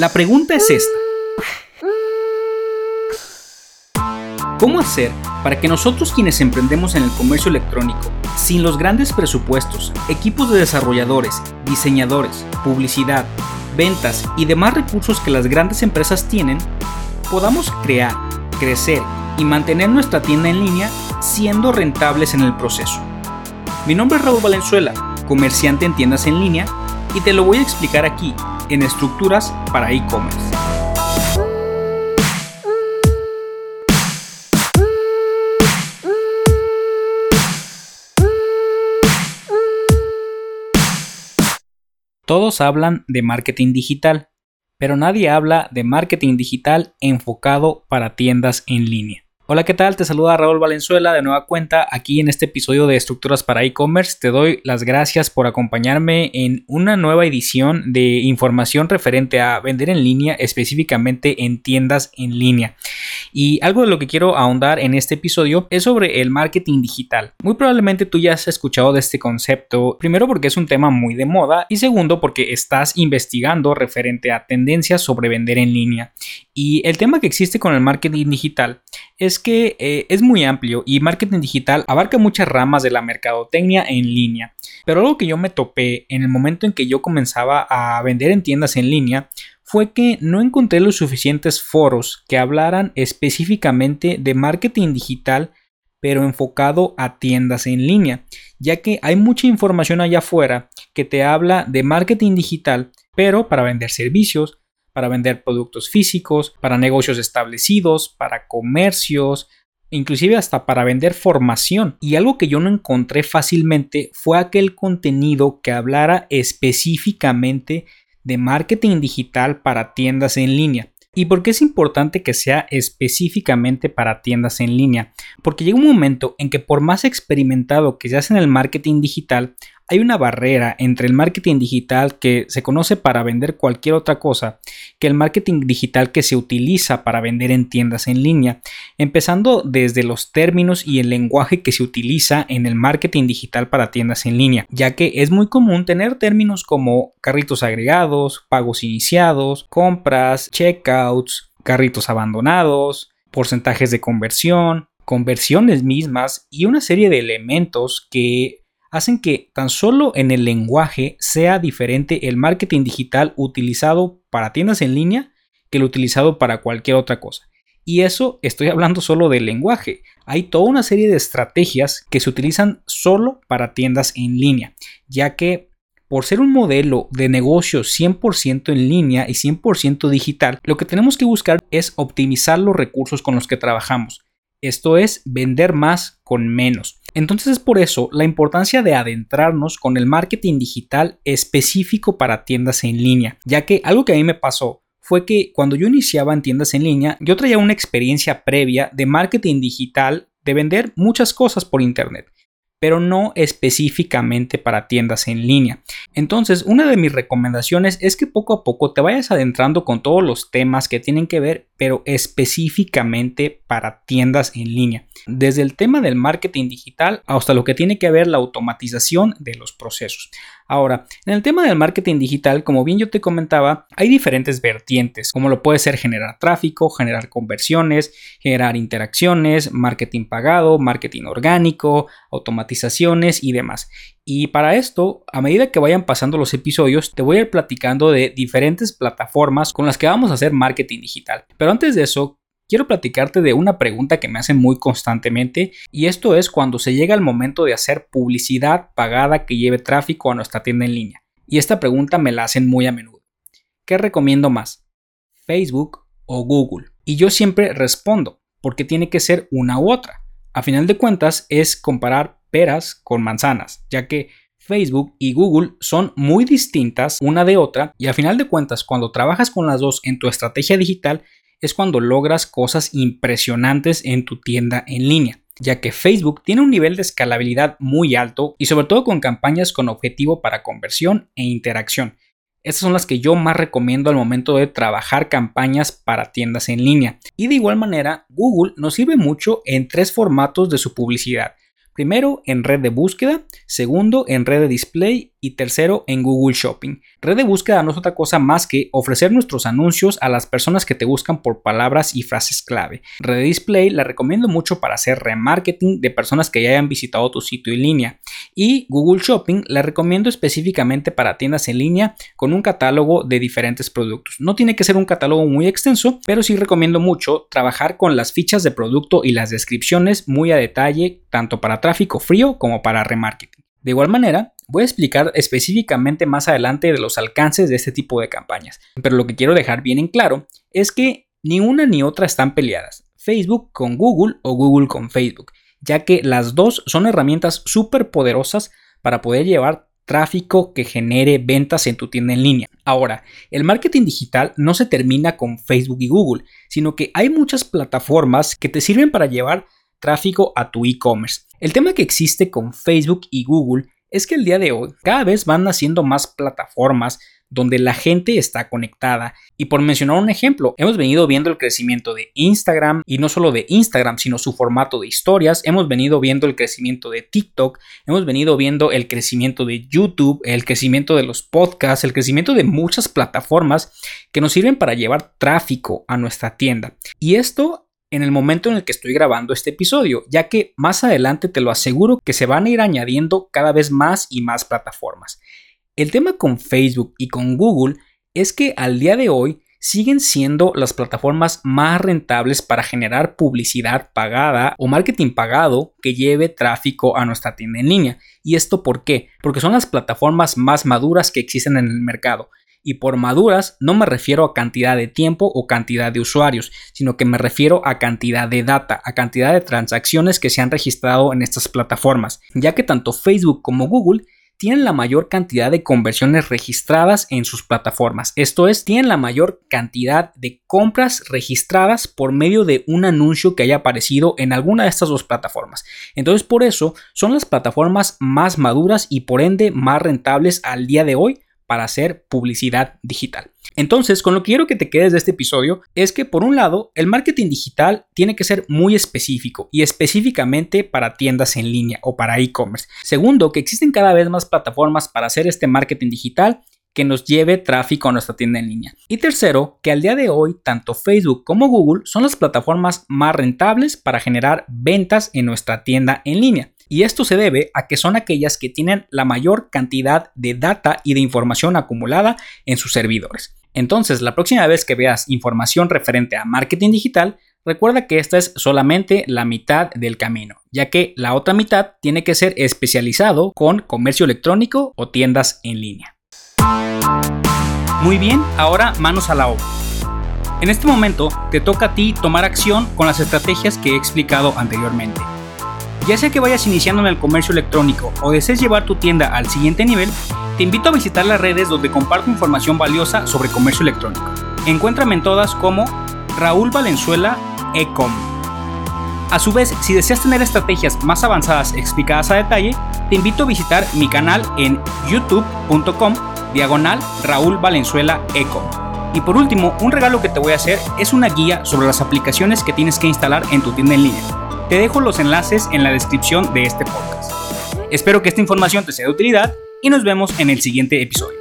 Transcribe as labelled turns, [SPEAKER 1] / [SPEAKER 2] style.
[SPEAKER 1] La pregunta es esta. ¿Cómo hacer para que nosotros quienes emprendemos en el comercio electrónico, sin los grandes presupuestos, equipos de desarrolladores, diseñadores, publicidad, ventas y demás recursos que las grandes empresas tienen, podamos crear, crecer y mantener nuestra tienda en línea siendo rentables en el proceso? Mi nombre es Raúl Valenzuela, comerciante en tiendas en línea, y te lo voy a explicar aquí, en estructuras para e-commerce. Todos hablan de marketing digital, pero nadie habla de marketing digital enfocado para tiendas en línea. Hola, ¿qué tal? Te saluda Raúl Valenzuela de nueva cuenta aquí en este episodio de Estructuras para e-commerce. Te doy las gracias por acompañarme en una nueva edición de información referente a vender en línea, específicamente en tiendas en línea. Y algo de lo que quiero ahondar en este episodio es sobre el marketing digital. Muy probablemente tú ya has escuchado de este concepto, primero porque es un tema muy de moda y segundo porque estás investigando referente a tendencias sobre vender en línea. Y el tema que existe con el marketing digital es que eh, es muy amplio y marketing digital abarca muchas ramas de la mercadotecnia en línea. Pero algo que yo me topé en el momento en que yo comenzaba a vender en tiendas en línea fue que no encontré los suficientes foros que hablaran específicamente de marketing digital pero enfocado a tiendas en línea, ya que hay mucha información allá afuera que te habla de marketing digital, pero para vender servicios, para vender productos físicos, para negocios establecidos, para comercios, inclusive hasta para vender formación. Y algo que yo no encontré fácilmente fue aquel contenido que hablara específicamente de marketing digital para tiendas en línea. ¿Y por qué es importante que sea específicamente para tiendas en línea? Porque llega un momento en que por más experimentado que seas en el marketing digital, hay una barrera entre el marketing digital que se conoce para vender cualquier otra cosa que el marketing digital que se utiliza para vender en tiendas en línea, empezando desde los términos y el lenguaje que se utiliza en el marketing digital para tiendas en línea, ya que es muy común tener términos como carritos agregados, pagos iniciados, compras, checkouts, carritos abandonados, porcentajes de conversión, conversiones mismas y una serie de elementos que hacen que tan solo en el lenguaje sea diferente el marketing digital utilizado para tiendas en línea que el utilizado para cualquier otra cosa. Y eso estoy hablando solo del lenguaje. Hay toda una serie de estrategias que se utilizan solo para tiendas en línea, ya que por ser un modelo de negocio 100% en línea y 100% digital, lo que tenemos que buscar es optimizar los recursos con los que trabajamos. Esto es vender más con menos. Entonces es por eso la importancia de adentrarnos con el marketing digital específico para tiendas en línea, ya que algo que a mí me pasó fue que cuando yo iniciaba en tiendas en línea, yo traía una experiencia previa de marketing digital, de vender muchas cosas por internet pero no específicamente para tiendas en línea. Entonces, una de mis recomendaciones es que poco a poco te vayas adentrando con todos los temas que tienen que ver, pero específicamente para tiendas en línea. Desde el tema del marketing digital hasta lo que tiene que ver la automatización de los procesos. Ahora, en el tema del marketing digital, como bien yo te comentaba, hay diferentes vertientes, como lo puede ser generar tráfico, generar conversiones, generar interacciones, marketing pagado, marketing orgánico, automatizaciones y demás. Y para esto, a medida que vayan pasando los episodios, te voy a ir platicando de diferentes plataformas con las que vamos a hacer marketing digital. Pero antes de eso, quiero platicarte de una pregunta que me hacen muy constantemente y esto es cuando se llega el momento de hacer publicidad pagada que lleve tráfico a nuestra tienda en línea. Y esta pregunta me la hacen muy a menudo. ¿Qué recomiendo más? ¿Facebook o Google? Y yo siempre respondo, porque tiene que ser una u otra. A final de cuentas es comparar peras con manzanas, ya que Facebook y Google son muy distintas una de otra y a final de cuentas cuando trabajas con las dos en tu estrategia digital es cuando logras cosas impresionantes en tu tienda en línea, ya que Facebook tiene un nivel de escalabilidad muy alto y sobre todo con campañas con objetivo para conversión e interacción. Estas son las que yo más recomiendo al momento de trabajar campañas para tiendas en línea. Y de igual manera, Google nos sirve mucho en tres formatos de su publicidad. Primero en red de búsqueda, segundo en red de display y tercero en Google Shopping. Red de búsqueda no es otra cosa más que ofrecer nuestros anuncios a las personas que te buscan por palabras y frases clave. Red de display la recomiendo mucho para hacer remarketing de personas que ya hayan visitado tu sitio en línea. Y Google Shopping la recomiendo específicamente para tiendas en línea con un catálogo de diferentes productos. No tiene que ser un catálogo muy extenso, pero sí recomiendo mucho trabajar con las fichas de producto y las descripciones muy a detalle, tanto para tráfico frío como para remarketing. De igual manera, voy a explicar específicamente más adelante de los alcances de este tipo de campañas, pero lo que quiero dejar bien en claro es que ni una ni otra están peleadas, Facebook con Google o Google con Facebook, ya que las dos son herramientas súper poderosas para poder llevar tráfico que genere ventas en tu tienda en línea. Ahora, el marketing digital no se termina con Facebook y Google, sino que hay muchas plataformas que te sirven para llevar tráfico a tu e-commerce. El tema que existe con Facebook y Google es que el día de hoy cada vez van naciendo más plataformas donde la gente está conectada. Y por mencionar un ejemplo, hemos venido viendo el crecimiento de Instagram y no solo de Instagram, sino su formato de historias. Hemos venido viendo el crecimiento de TikTok, hemos venido viendo el crecimiento de YouTube, el crecimiento de los podcasts, el crecimiento de muchas plataformas que nos sirven para llevar tráfico a nuestra tienda. Y esto en el momento en el que estoy grabando este episodio, ya que más adelante te lo aseguro que se van a ir añadiendo cada vez más y más plataformas. El tema con Facebook y con Google es que al día de hoy siguen siendo las plataformas más rentables para generar publicidad pagada o marketing pagado que lleve tráfico a nuestra tienda en línea. ¿Y esto por qué? Porque son las plataformas más maduras que existen en el mercado y por maduras no me refiero a cantidad de tiempo o cantidad de usuarios, sino que me refiero a cantidad de data, a cantidad de transacciones que se han registrado en estas plataformas, ya que tanto Facebook como Google tienen la mayor cantidad de conversiones registradas en sus plataformas. Esto es, tienen la mayor cantidad de compras registradas por medio de un anuncio que haya aparecido en alguna de estas dos plataformas. Entonces, por eso son las plataformas más maduras y por ende más rentables al día de hoy para hacer publicidad digital. Entonces, con lo que quiero que te quedes de este episodio es que, por un lado, el marketing digital tiene que ser muy específico y específicamente para tiendas en línea o para e-commerce. Segundo, que existen cada vez más plataformas para hacer este marketing digital que nos lleve tráfico a nuestra tienda en línea. Y tercero, que al día de hoy tanto Facebook como Google son las plataformas más rentables para generar ventas en nuestra tienda en línea y esto se debe a que son aquellas que tienen la mayor cantidad de data y de información acumulada en sus servidores. Entonces, la próxima vez que veas información referente a marketing digital, recuerda que esta es solamente la mitad del camino, ya que la otra mitad tiene que ser especializado con comercio electrónico o tiendas en línea. Muy bien, ahora manos a la obra. En este momento te toca a ti tomar acción con las estrategias que he explicado anteriormente. Ya sea que vayas iniciando en el comercio electrónico o desees llevar tu tienda al siguiente nivel, te invito a visitar las redes donde comparto información valiosa sobre comercio electrónico. Encuéntrame en todas como Raúl Valenzuela Ecom. A su vez, si deseas tener estrategias más avanzadas explicadas a detalle, te invito a visitar mi canal en youtube.com diagonal Raúl Valenzuela Ecom. Y por último, un regalo que te voy a hacer es una guía sobre las aplicaciones que tienes que instalar en tu tienda en línea. Te dejo los enlaces en la descripción de este podcast. Espero que esta información te sea de utilidad y nos vemos en el siguiente episodio.